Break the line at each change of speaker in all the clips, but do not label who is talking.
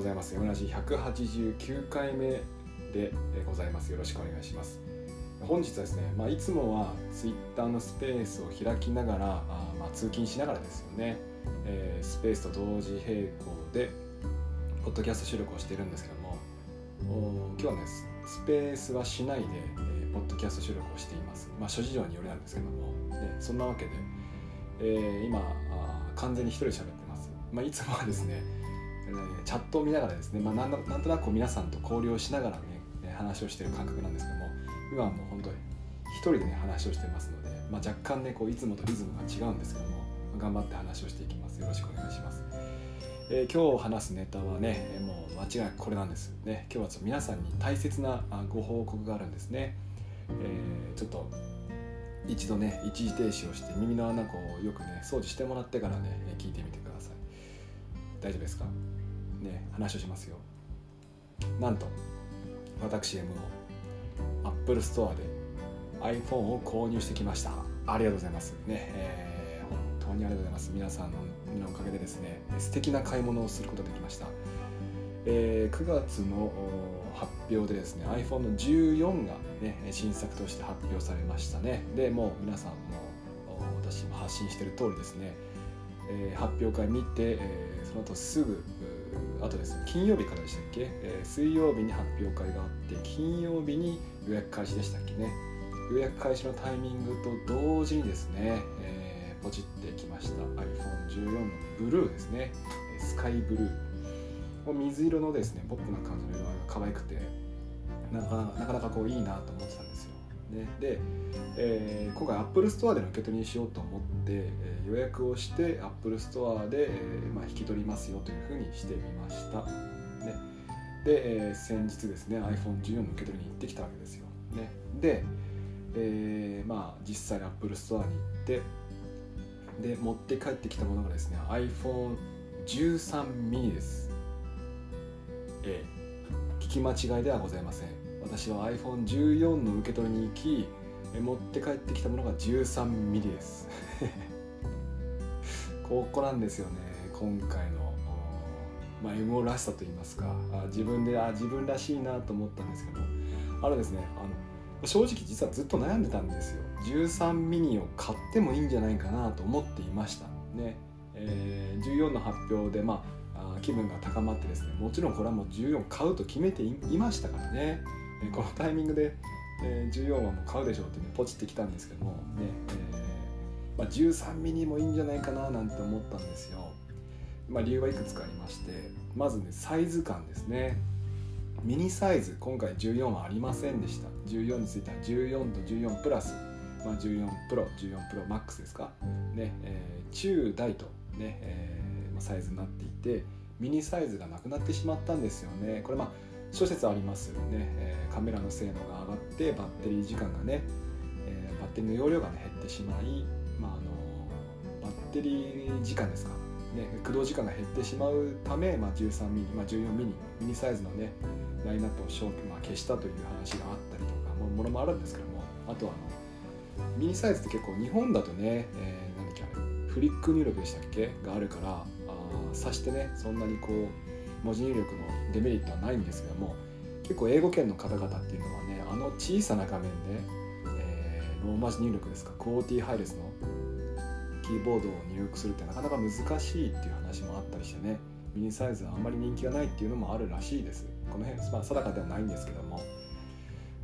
ございます。山梨189回目でございます。よろしくお願いします。本日はですね、まあ、いつもは Twitter のスペースを開きながら、あまあ、通勤しながらですよね、えー、スペースと同時並行で、ポッドキャスト収録をしてるんですけども、お今日はね、スペースはしないで、えー、ポッドキャスト収録をしています。まあ、諸事情によりなんですけども、ね、そんなわけで、えー、今あ、完全に一人で喋ってます。まあ、いつもはですね、チャットを見ながらですね、まあ、なんなんとなく皆さんと交流をしながらね話をしてる感覚なんですけども今はもう本当に一人でね話をしてますので、まあ、若干ねこういつもとリズムが違うんですけども頑張って話をしていきます。よろしくお願いします、えー、今日話すネタはねもう間違いなくこれなんです。ね今日はちょっと皆さんに大切なご報告があるんですね、えー、ちょっと一度ね一時停止をして耳の穴をよくね掃除してもらってからね聞いてみてください。大丈夫ですか？ね話をしますよ。なんと私 M の Apple Store で iPhone を購入してきました。ありがとうございます。ね、えー、本当にありがとうございます。皆さんのおかげでですね素敵な買い物をすることができました、えー、9月の発表でですね iPhone の14が、ね、新作として発表されましたね。でもう皆さんも私も発信してる通りですね、えー、発表会見て、えー、その後すぐあとですね金曜日からでしたっけ、えー、水曜日に発表会があって金曜日に予約開始でしたっけね？予約開始のタイミングと同時にですね、えー、ポチってきました。iPhone14 のブルーですね。スカイブルー。水色のですねポップな感じの色合いが可愛くてなかなかこういいなと思ってね、で、えー、今回 Apple Store での受け取りにしようと思って、えー、予約をして Apple Store で、えーまあ、引き取りますよというふうにしてみました、ね、で、えー、先日ですね iPhone14 の受け取りに行ってきたわけですよ、ね、で、えー、まあ実際に Apple Store に行ってで持って帰ってきたものがですね iPhone13 mini です、えー、聞き間違いではございません。私は iPhone14 の受け取りに行き持って帰ってきたものが13ミリです。ここなんですよね今回の、まあ、MO らしさと言いますか。あ自分であ自分らしいなと思ったんですけど。あのですねあの正直実はずっと悩んでたんですよ。13ミニを買ってもいいんじゃないかなと思っていました。ね、えー、14の発表でまあ気分が高まってですねもちろんこれはもう14買うと決めていましたからね。このタイミングで、えー、14はもう買うでしょうって、ね、ポチってきたんですけどもね、えーまあ、13ミニもいいんじゃないかななんて思ったんですよ、まあ、理由はいくつかありましてまずねサイズ感ですね。ミニサイズ今回14はありませんでした。14については14と14プラス、まあ、14プロ14プロマックスですか？ね、えー、中大とね、えー、サイズになっていてミニサイズがなくなってしまったんですよね。これまあ諸説ありますね、えー、カメラの性能が上がってバッテリー時間がね、えー、バッテリーの容量が、ね、減ってしまい、まあ、あのバッテリー時間ですか、ね、駆動時間が減ってしまうため、まあ、13ミニ、まあ、14ミニミニサイズのねラインナップを消,、まあ、消したという話があったりとかもものもあるんですけどもあとはあのミニサイズって結構日本だとね、えー、なんだっけフリック入力でしたっけ？があるからあさしてねそんなにこう文字入力のデメリットはないんですけども結構英語圏の方々っていうのはねあの小さな画面で、えー、ローマ字入力ですかクオーティーハイレスのキーボードを入力するってなかなか難しいっていう話もあったりしてねミニサイズはあんまり人気がないっていうのもあるらしいです。この辺、まあ、定かではないんですけども。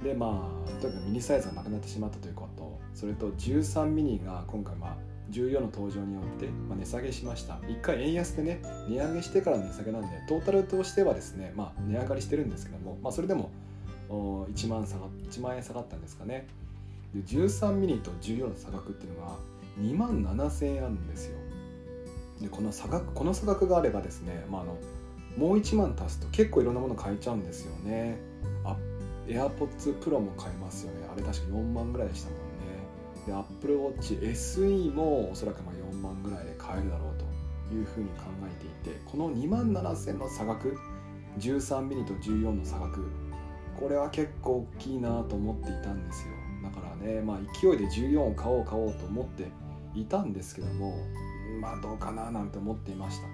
でまあとにかくミニサイズがなくなってしまったということそれと13ミニが今回まあ14の登場によって、まあ、値下げしました。1回円安でね値上げしてから値下げなんでトータルとしてはですね、まあ、値上がりしてるんですけども、まあ、それでも1万下が1万円下がったんですかね。で13ミニと14の差額っていうのが2万7000円あるんですよ。でこの差額この差額があればですね、まあ、あのもう1万足すと結構いろんなもの買えちゃうんですよね。あ AirPods Pro も買えますよね。あれ確か4万ぐらいでしたもんね。で Apple Watch SE もおそらくま4万ぐらいで買えるだろうというふうに考えていてこの2万7000の差額13ミリと14の差額これは結構大きいなと思っていたんですよ。だからねまあ勢いで14を買おう買おうと思っていたんですけどもまあどうかななんて思っていました。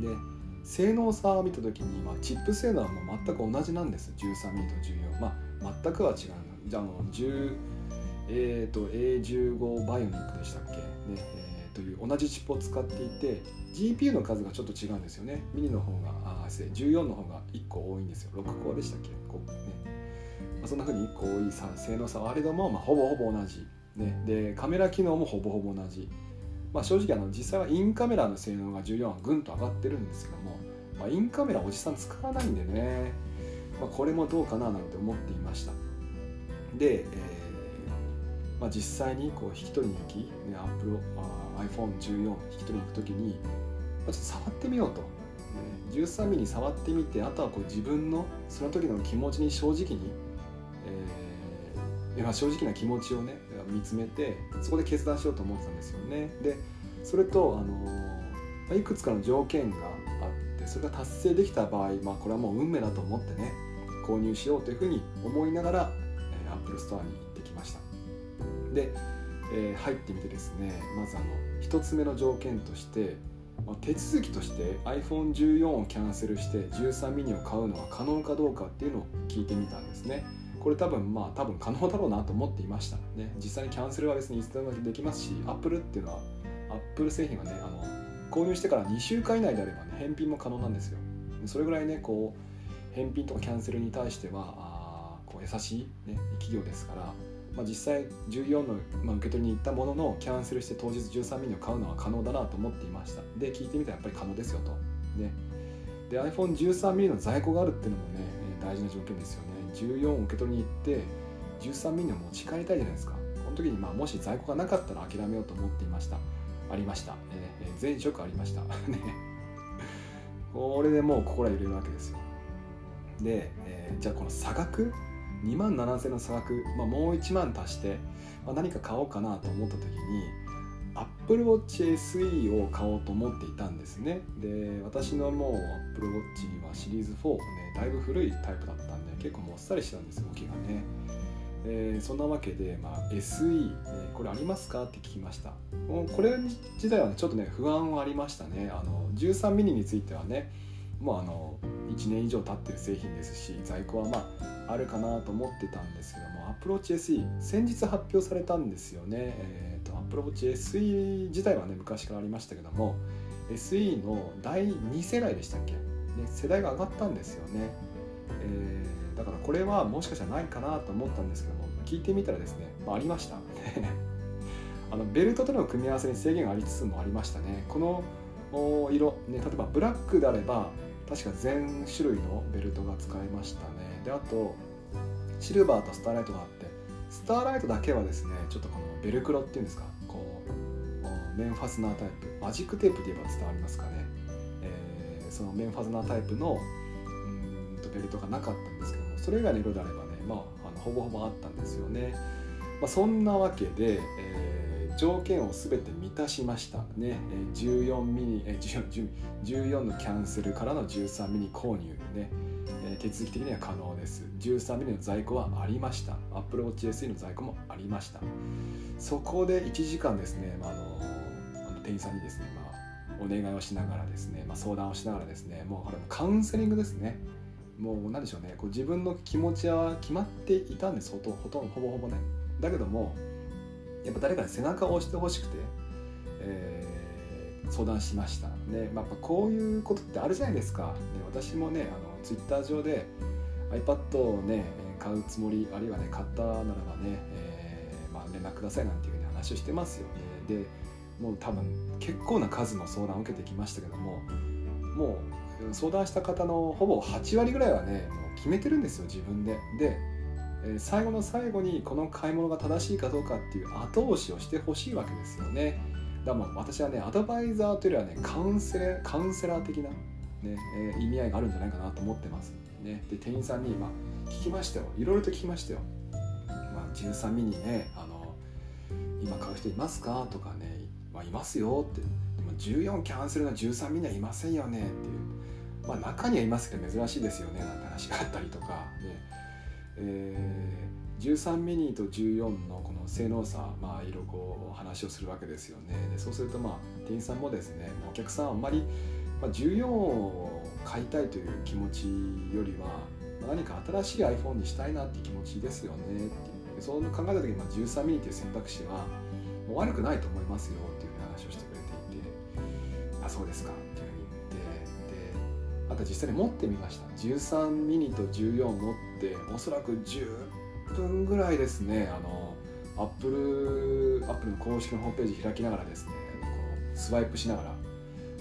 で性能差を見た時に、まあ、チップ性能はもう全く同じなんです。13ミリと14まあ全くは違う。じゃあの10え、ー、と A15 バイオニックでしたっけ？ね、えー、という同じチップを使っていて GPU の数がちょっと違うんですよね。ミニの方があ14の方が1個多いんですよ。6個でしたっけ？ね、まあ、そんな風に1個多いさ性能差はあれども、まあ、ほぼほぼ同じ、ね、でカメラ機能もほぼほぼ同じ。まあ、正直あの実際はインカメラの性能が14はぐんと上がってるんですけども、まあ、インカメラおじさん使わないんでね、まあ、これもどうかななんて思っていました。で、えーまあ、実際にこう引き取りに行き、ね、iPhone14 引き取りに行く時に、まあ、ちょっと触ってみようと、ね、13ミリ触ってみてあとはこう自分のその時の気持ちに正直に、えー、正直な気持ちをね見つめてそこで決断しようと思ってたんですよね。でそれとあのまあいくつかの条件があってそれが達成できた場合、まあ、これはもう運命だと思ってね購入しようというふうに思いながら、えー、Apple Store に行ってきました。で、えー、入ってみてですねまずあの1つ目の条件としてまあ、手続きとして iPhone14 をキャンセルして13ミニを買うのは可能かどうかっていうのを聞いてみたんですね。これ多分まあ多分可能だろうなと思っていましたね。実際にキャンセルは別にいつでもできますし Apple っていうのは Apple 製品はねあの購入してから2週間以内であればね返品も可能なんですよ。それぐらいねこう返品とかキャンセルに対してはあこう優しい、ね、企業ですから、まあ、実際14の、まあ、受け取りに行ったもののキャンセルして当日13ミリを買うのは可能だなと思っていました。で聞いてみたらやっぱり可能ですよと。ねで iPhone13 ミリの在庫があるっていうのもね大事な条件ですよね。14を受け取りに行って13ミリを持ち帰りたいじゃないですか。この時にまあもし在庫がなかったら諦めようと思っていました。ありました、えー、全職ありました。ね。これでもう心揺れるわけですよ。で、えー、じゃあこの差額2万7000の差額、まあ、もう1万足して、まあ、何か買おうかなと思った時に Apple Watch SE を買おうと思っていたんですね。で私のもう Apple Watch はシリーズ4ねだいぶ古いタイプだったんで結構もっさりしてたんです動きがね。えー、そんなわけで、まあ、SE、えー、これありますかって聞きました。これ自体はねちょっとね不安はありましたね。あの13ミニについてはねもうあの1年以上経ってる製品ですし在庫はまああるかなと思ってたんですけどもアプローチ SE 先日発表されたんですよね、えーと、アプローチ SE 自体はね昔からありましたけども SE の第2世代でしたっけ、ね、世代が上がったんですよね、えーだからこれはもしかしたらないかなと思ったんですけども聞いてみたらですね、まあ、ありました。あのベルトとの組み合わせに制限がありつつもありましたね。この色、ね、例えばブラックであれば確か全種類のベルトが使えましたねであとシルバーとスターライトがあってスターライトだけはですねちょっとこのベルクロっていうんですかこうメンファスナータイプマジックテープで言えば伝わりますかね、えー、そのメンファスナータイプのうんとベルトがなかったんですけどもそれ以外の色であればね、まあ、あのほぼほぼあったんですよね。まあ、そんなわけで、えー、条件を全て満たしました。ね、14ミニ、えー、14のキャンセルからの13ミニ購入ね、手続き的には可能です。13ミリの在庫はありました。Apple Watch SE の在庫もありました。そこで1時間ですね、まあ、あのあの店員さんにですね、まあ、お願いをしながらですね、まあ、相談をしながらですねもうこれもカウンセリングですね。もう何でしょうね。こう自分の気持ちは決まっていたんですほとほとんどほぼほぼね。だけどもやっぱ誰かに背中を押してほしくて、えー、相談しました。ね、まあ、やっぱこういうことってあるじゃないですか、ね、私もねあのツイッター上で iPad をね買うつもりあるいはね買ったならばね、えー、まあ、連絡くださいなんていうふうに話をしてますよね。でもう多分結構な数の相談を受けてきましたけどももう相談した方のほぼ8割ぐらいはねもう決めてるんですよ自分で。でえ最後の最後にこの買い物が正しいかどうかっていう後押しをしてほしいわけですよね。だも私はねアドバイザーというよりはねカウンセラカウンセラー的な、ねえー、意味合いがあるんじゃないかなと思ってます。ね、で店員さんに、まあ、聞きましたよいろいろと聞きましたよ。まあ、13ミニねあの今買う人いますかとかね、まあ、いますよってでも14キャンセルの13ミニはいませんよねっていうまあ、中にはいますけど珍しいですよねなんて話があったりとかで、えー、13ミニと14のこの性能差、まあ、色々こう話をするわけですよね。でそうするとまあ店員さんもですねお客さんあんまりまあ、14を買いたいという気持ちよりは何か新しい iPhone にしたいなっていう気持ちですよねっていう。そう考えた時に、まあ、13ミニという選択肢はもう悪くないと思いますよっていう話をしてくれていてあそうですかっていうふうに言ってであと実際に持ってみました。13ミニと14持っておそらく10分ぐらいですねあのアップルアップルの公式のホームページ開きながらですねこのスワイプしながら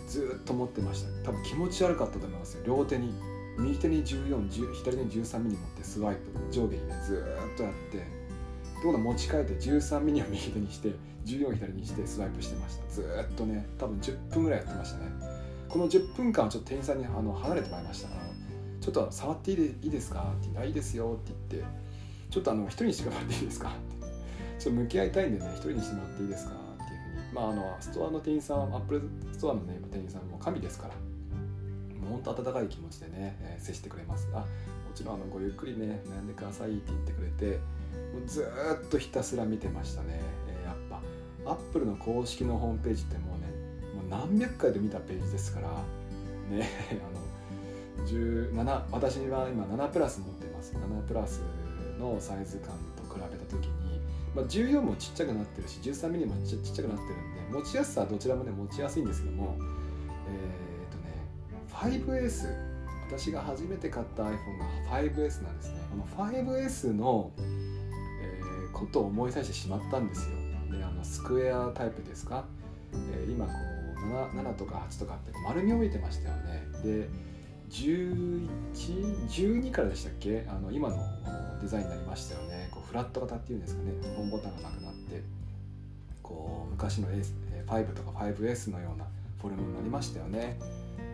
ずっと持ってました。多分気持ち悪かったと思いますよ。両手に右手に14左手に13ミニ持ってスワイプ上下にねずっとやってどうだ持ち替えて13ミニを右手にして14左にしてスワイプしてました。ずっとね多分10分ぐらいやってましたね。この10分間はちょっと店員さんにあの離れてもらいました。ちょっと触っていいですか？って言って「あいいですよ」って言って「ちょっとあの一人にしてもらっていいですか?」ってちょっと向き合いたいんでね一人にしてもらっていいですか？っていう。ふうにまああのストアの店員さんアップルストアのね店員さんも神ですから。もう本当温かい気持ちでね、えー、接してくれます。あもちろんあのごゆっくりね悩んでくださいって言ってくれてもうずっとひたすら見てましたね、えー、やっぱ。アップルの公式のホームページってもうねもう何百回で見たページですから。ね あの17私は今7プラス持ってます。7プラスのサイズ感と比べた時に、まあ、14もちっちゃくなってるし 13mm もちっちゃくなってるんで持ちやすさはどちらもね持ちやすいんですけどもえー、っとね 5S 私が初めて買った iPhone が 5S なんですね。この 5S の、えー、ことを思い出してしまったんですよ。であのスクエアタイプですか、えー、今こう 7, 7とか8とかって丸みを見てましたよね。で1112からでしたっけ？あの今のデザインになりましたよね。こうフラット型っていうんですかね。ホームボタンがなくなってこう昔の5とか 5S のようなフォルムになりましたよね。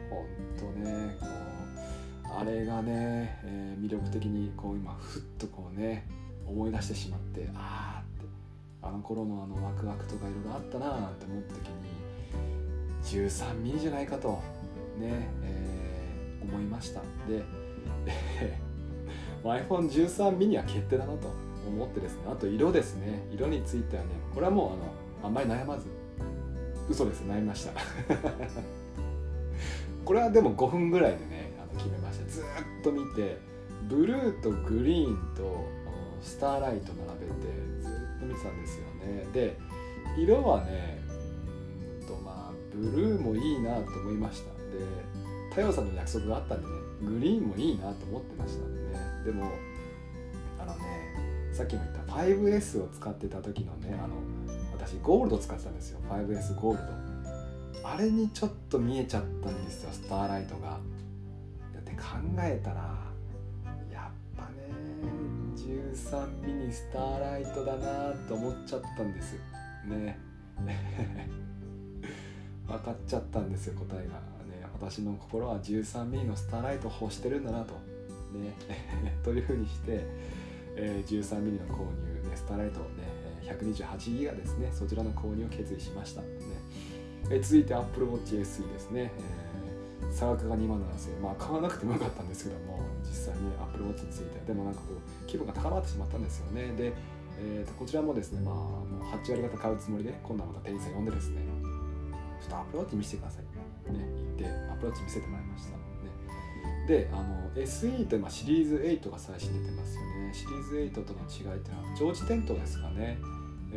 ほんとねこうあれがね、えー、魅力的にこう今ふっとこうね思い出してしまってああってあの頃のあのワクワクとかいろいろあったなって思った時に13ミリじゃないかとね、えー、思いました。で iPhone13 ミニは決定だなと思ってですね。あと色ですね。色についてはねこれはもうあのあんまり悩まず嘘です。悩みました。これはでも5分ぐらいでねあの決めました。ずっと見てブルーとグリーンとスターライト並べてずっと見てたんですよね。で色はねうんとまあブルーもいいなと思いました。で太陽さんの約束があったんでねグリーンもいいなと思ってましたね。でもあのねさっきも言った 5S を使ってた時のねあの私ゴールド使ってたんですよ。5S ゴールド。あれにちょっと見えちゃったんですよスターライトが。だって考えたらやっぱね13ミニスターライトだなと思っちゃったんですね。分かっちゃったんですよ答えが。私の心は13ミリのスターライトを欲してるんだなと。ね。というふうにして、えー、13ミリの購入、ね、スターライトをね128ギガですねそちらの購入を決意しました、ね。え続いて Apple Watch SE ですね、えー、差額が2万7000円。まあ買わなくてもよかったんですけども実際に Apple Watch について。でもなんかこう気分が高まってしまったんですよね。で、えー、とこちらもですねまあもう8割方買うつもりで今度はまた店員さん呼んでですね。ちょっと Apple Watch 見せてください。ね言って Apple Watch 見せてもらいましたね。であの SE ってまあシリーズ8が最新出てますよね。シリーズ8との違いっていうのは常時点灯ですかね。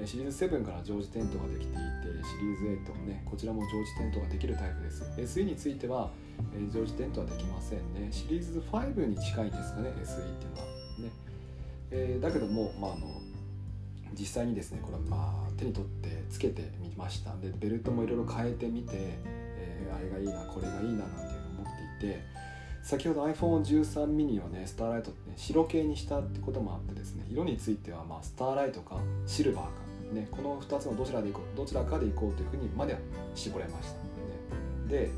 シリーズ7から常時点灯ができていてシリーズ8ねこちらも常時点灯ができるタイプです。SE については、えー、常時点灯はできませんね。シリーズ5に近いんですかね SE っていうのは。ね、えー、だけども、まあ、あの実際にですねこれまあ手に取ってつけてみました。でベルトもいろいろ変えてみて、あれがいいなこれがいいななんていうのを思っていて先ほど iPhone13 mini をねスターライトって、ね、白系にしたってこともあってですね色についてはまあスターライトかシルバーか、ね、この2つのどちらでいこうどちらかでいこうというふうにまでは絞れました、ね、で、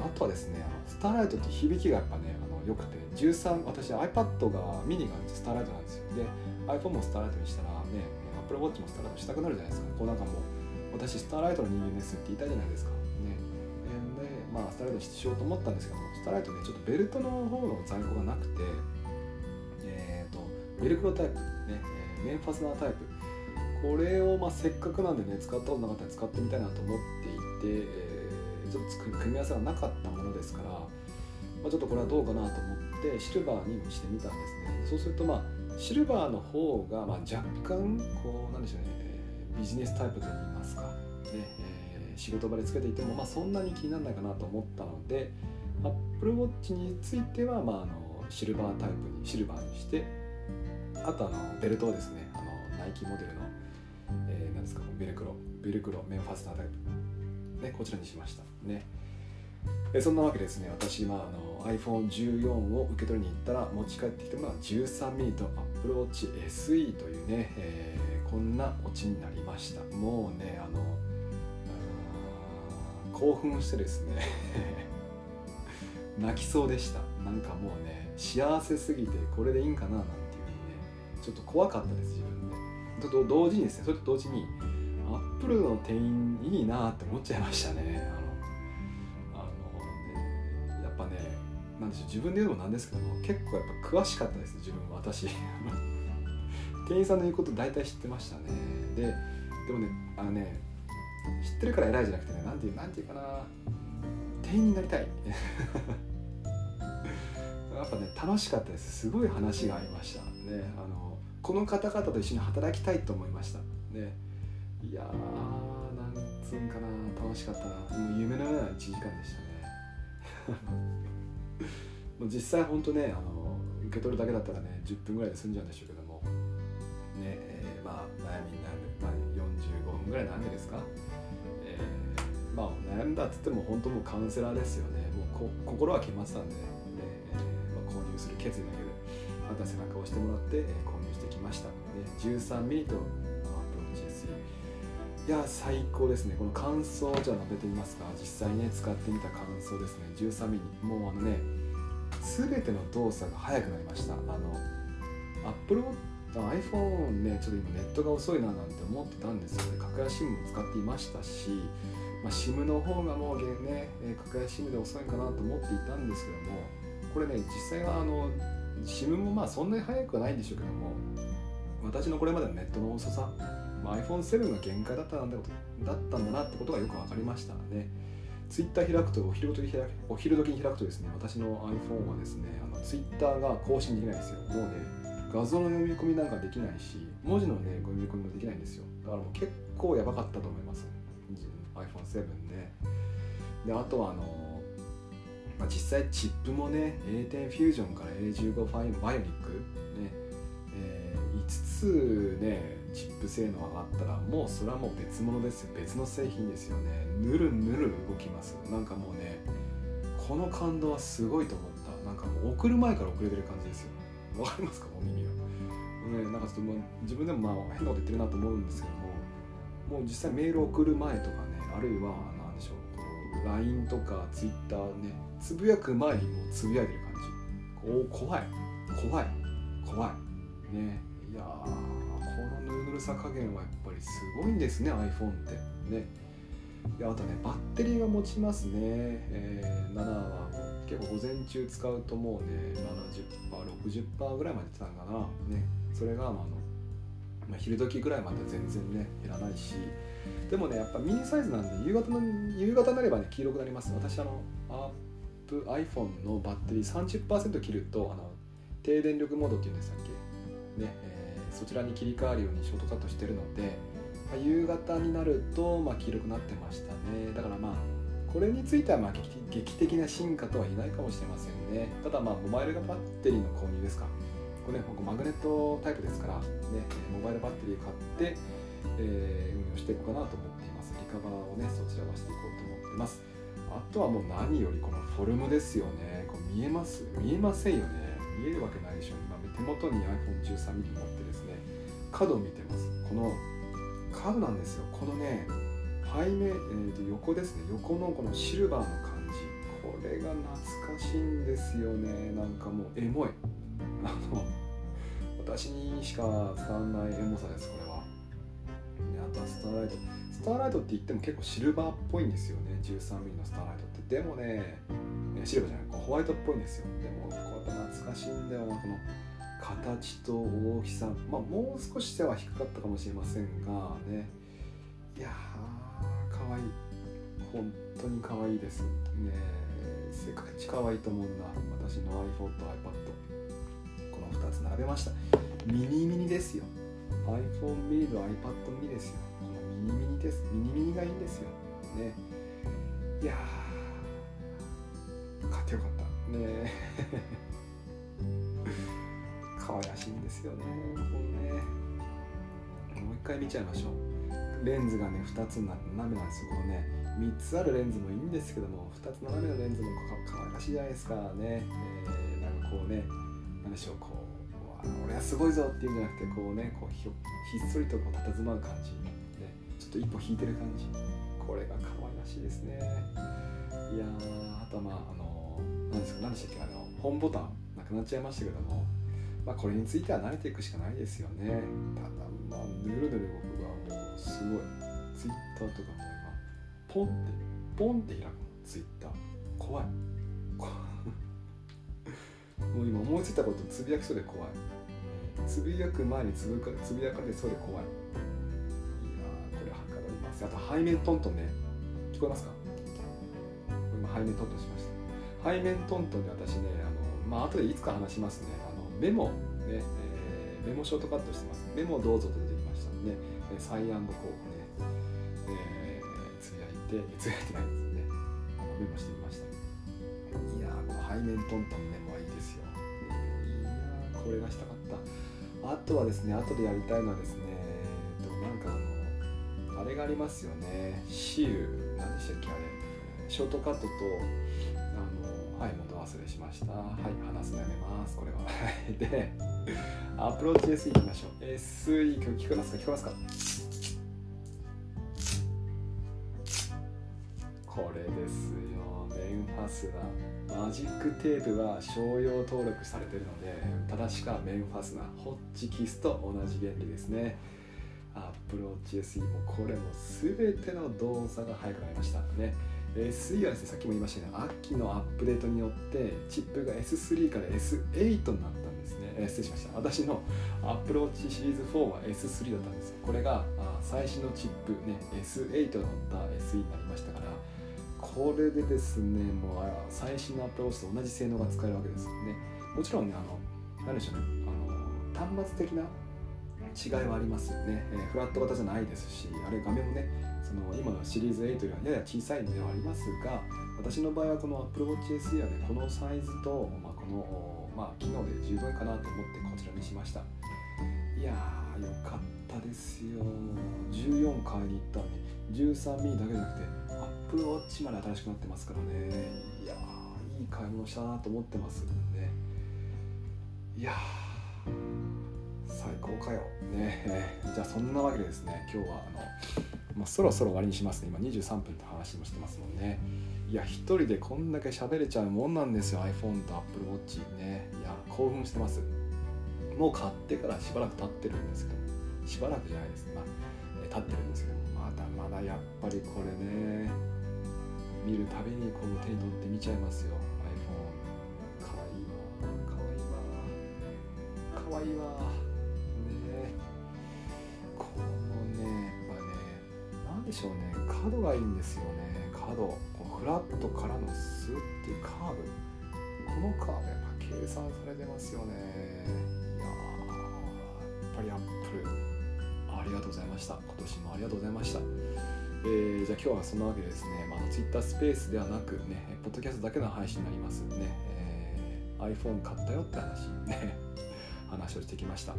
あとはですねスターライトって響きがやっぱねあのよくて13私 iPad がミニがスターライトなんですよ。で iPhone もスターライトにしたらね Apple Watch もスターライトしたくなるじゃないですか。こうなんかもう私スターライトの人間ですって言いたいじゃないですか。まあスターライトしようと思ったんですけどもスターライトねちょっとベルトの方の在庫がなくてえ、ー、とベルクロタイプね、えー、メンファスナータイプ。これをまあせっかくなんでね使ったことなかったら使ってみたいなと思っていて、えー、ちょっと組み合わせがなかったものですから、まあ、ちょっとこれはどうかなと思ってシルバーにしてみたんですね。そうするとまあシルバーの方がまあ若干こうなんでしょうねビジネスタイプといいますか、ねえー、仕事場でつけていてもまあそんなに気にならないかなと思ったので Apple Watch についてはまああのシルバータイプにシルバーにしてあとあのベルトをですねあのナイキモデルの、えー、なんですかベルクロベルクロメンファスタータイプ、ね、こちらにしました。ね。えそんなわけですね私、まあ、あの iPhone14 を受け取りに行ったら持ち帰ってきたのは13ミリと Apple Watch SE というね、えー、こんなオチになりました。もうねあの興奮してですね。泣きそうでした。なんかもうね幸せすぎてこれでいいんかななんていうふうにねちょっと怖かったです自分で。と同時にですねそれと同時にアップルの店員いいなって思っちゃいましたね。あのあのねやっぱねなんでしょう自分で言うのもなんですけども結構やっぱ詳しかったです自分私。店員さんの言うこと大体知ってましたね。ででもねあのね知ってるから偉いじゃなくてねなんていうなんていうかな。店員になりたい。やっぱね楽しかったです。すごい話がありました。ねあのこの方々と一緒に働きたいと思いました。ね。いやーなんつうんかな。楽しかったな。もう夢のような1時間でしたね。もう実際本当ねあの受け取るだけだったらね10分ぐらいで済んじゃうんでしょうけども。ねえー、まあ悩みになる、まあ、45分ぐらいなんでですか、悩んだっつっても本当もうカウンセラーですよね。もう心は決まってたんで。ええ、まあ購入する決意だけでまた背中を押してもらって、え購入してきました。で13ミリとアップローチ SE いや最高ですね。この感想じゃあ述べてみますか。実際ね使ってみた感想ですね。13ミリ。もうあのね全ての動作が速くなりました。あの Apple iPhone ねちょっと今ネットが遅いななんて思ってたんですよね。格安 SIM も使っていましたし、まあ、SIM の方がもうねえ格安 SIM で遅いかなと思っていたんですけどもこれね実際はあの SIM もまあそんなに速くはないんでしょうけども私のこれまでのネットの遅さ、まあ、iPhone7 が限界だったんだだったんだなってことがよく分かりましたね。Twitter 開くとお昼時開お昼時に開くとですね私の iPhone はですねあの Twitter が更新できないんですよ。もうね画像の読み込みなんかできないし文字のね読み込みもできないんですよ。だからもう結構やばかったと思います。iPhone7 ねで。あとはあのまあ、実際チップもね A10 フュージョンから A15 ファイバイオニックね、えー、5つねチップ性能上がったらもうそれはもう別物ですよ。別の製品ですよね。ぬるぬる動きます。なんかもうねこの感動はすごいと思った。なんかもう送る前から遅れてる感じですよ。わかりますか？もう耳が、ね、なんかちょっともう自分でもまあ変なこと言ってるなと思うんですけどももう実際メール送る前とかあるいは何でしょう LINE とか Twitter ねつぶやく前にもうつぶやいてる感じ。こう怖い。怖い。怖い。ね。いやこのぬるぬるさ加減はやっぱりすごいんですね iPhone って。ね。いやあとねバッテリーが持ちますね、えー、7は結構午前中使うともうね 70%60% ぐらいまでいってたんかな。ね。それがまあの、まあ、昼時ぐらいまで全然ね減らないし。でもねやっぱミニサイズなんで夕方の夕方になればね黄色くなります。私あのあプ iPhone のバッテリー30%切るとあの低電力モードっていうんでしたっけ、ねえー、そちらに切り替わるようにショートカットしてるので、まあ、夕方になると、まあ、黄色くなってましたね。だからまあこれについてはまあ劇的な進化とは言えないかもしれませんね。ただまあモバイルがバッテリーの購入ですか。これねマグネットタイプですから、ね、モバイルバッテリー買って、えー、運用していこうかなと思っています。リカバーをねそちらはしていこうと思ってます。あとはもう何よりこのフォルムですよね。こう見えます？見えませんよね。見えるわけないでしょ。今手元に iPhone13mm 持ってですね角を見てます。この角なんですよ。このね背面、えー、と横ですね。横のこのシルバーの感じ。これが懐かしいんですよね。なんかもうエモい。あの私にしか伝わらないエモさですこれは。であとはスターライト。スターライトって言っても結構シルバーっぽいんですよね。13mm のスターライトって。でもねシルバーじゃない。ホワイトっぽいんですよ。でもこうやっぱ懐かしいんだよな。この形と大きさ。まあもう少し背は低かったかもしれませんがね。いやーかわい。い本当に可愛いです。ね世界一可愛いと思うな私の iPhone と iPad べました。ミニミニですよ。iPhone mini と iPad mini ですよ。このミニミニです。ミニミニがいいんですよ。ね。いや買ってよかった。ね。可愛らしいんですよね。このね。もう一回見ちゃいましょう。レンズがね2つにな斜めなんですよこのね。3つあるレンズもいいんですけども2つ斜めのレンズもか可愛らしいじゃないですか。ね、えー、なんかこうね。何でしょうこう。俺はすごいぞっていうんじゃなくてこうねこうひっそりとこう佇まう感じ、ね、ちょっと一歩引いてる感じ。これが可愛らしいですね。いやあとはまああの何ですか何でしたっけあの本ボタンなくなっちゃいましたけどもまあこれについては慣れていくしかないですよね。ただまあぬるぬる僕がもうすごいツイッターとかも今ポンってポンって開くのツイッター。怖い。もう今思いついたことつぶやきそうで怖い。つぶやく前につぶかつぶやかれそうで怖い。いやこれはかどります。あと背面トントンね。聞こえますか？今背面トントンしました。背面トントンで私ねあのまあ後でいつか話しますね。あのメモね、えー、メモショートカットしてます。メモどうぞと出てきましたんで、ね、サイアンドコーね、えー、つぶやいてつぶやいてないですね。メモしてみました。いやこの背面トントンメモはいいですよ。いやこれがしたかった。あとはですね後でやりたいのはですねえっとなんかあのあれがありますよね。シール。何でしたっけあれ。ショートカットとあのはい元忘れしました。はい話すのやめます。これは。でアプローチ SE いきましょう。SE 今日聞こえますか？聞こえますか？メンファスナーマジックテープは商用登録されているので正しくはメンファスナーホッチキスと同じ原理ですね。Apple Watch SE もこれも全ての動作が速くなりました。ね。SE はですねさっきも言いましたね秋のアップデートによってチップが S3 から S8 になったんですね、え、失礼しました。私の Apple Watch シリーズ4は S3 だったんですよ。これが最新のチップね S8 の乗った SE になりましたからこれでですねもう最新の Apple Watch と同じ性能が使えるわけですよね。もちろんねあの何でしょうねあの端末的な違いはありますよね、えー、フラット型じゃないですしあれ画面もねその今のシリーズ8よりはやや小さいのではありますが私の場合はこの Apple Watch SE はねこのサイズと、まあ、この、まあ、機能で十分かなと思ってこちらにしました。いやーよかったですよ。14買いに行ったのに 13mm だけじゃなくて Apple Watch まで新しくなってますからね。いやーいい買い物したなと思ってますんで。ねいや最高かよ。ね。じゃあそんなわけでですね今日はあの、まあ、そろそろ終わりにしますね。今23分って話もしてますもんね。いや一人でこんだけ喋れちゃうもんなんですよ iPhone と Apple Watch ね。いや興奮してます。もう買ってからしばらく経ってるんですけどしばらくじゃないですまあ経ってるんですけどまだまだやっぱりこれね見るたびにこう手に取って見ちゃいますよ。iPhone かわいいわ。かわいいわ。かわいいわ。ね。このねやっぱね何でしょうね。角がいいんですよね。角。こうフラットからのスッっていうカーブ。このカーブやっぱ計算されてますよねとうございました今年もありがとうございましたえー、じゃあ今日はそんなわけでですね、まあ、Twitter スペースではなくね、ポッドキャストだけの配信になりますね、えー、iPhone 買ったよって話ね 話をしてきました。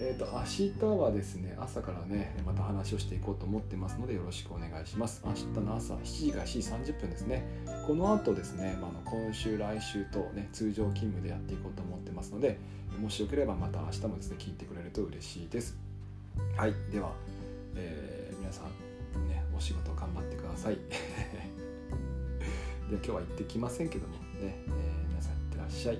えっ、ー、と明日はですね朝からねまた話をしていこうと思ってますのでよろしくお願いします。明日の朝7時から7時30分ですね。この後ですね、まあ、の今週来週とね通常勤務でやっていこうと思ってますのでもしよければまた明日もですね聞いてくれると嬉しいです。はいでは、えー、皆さんねお仕事頑張ってください。で今日は行ってきませんけどもね、えー、皆さん行ってらっしゃい。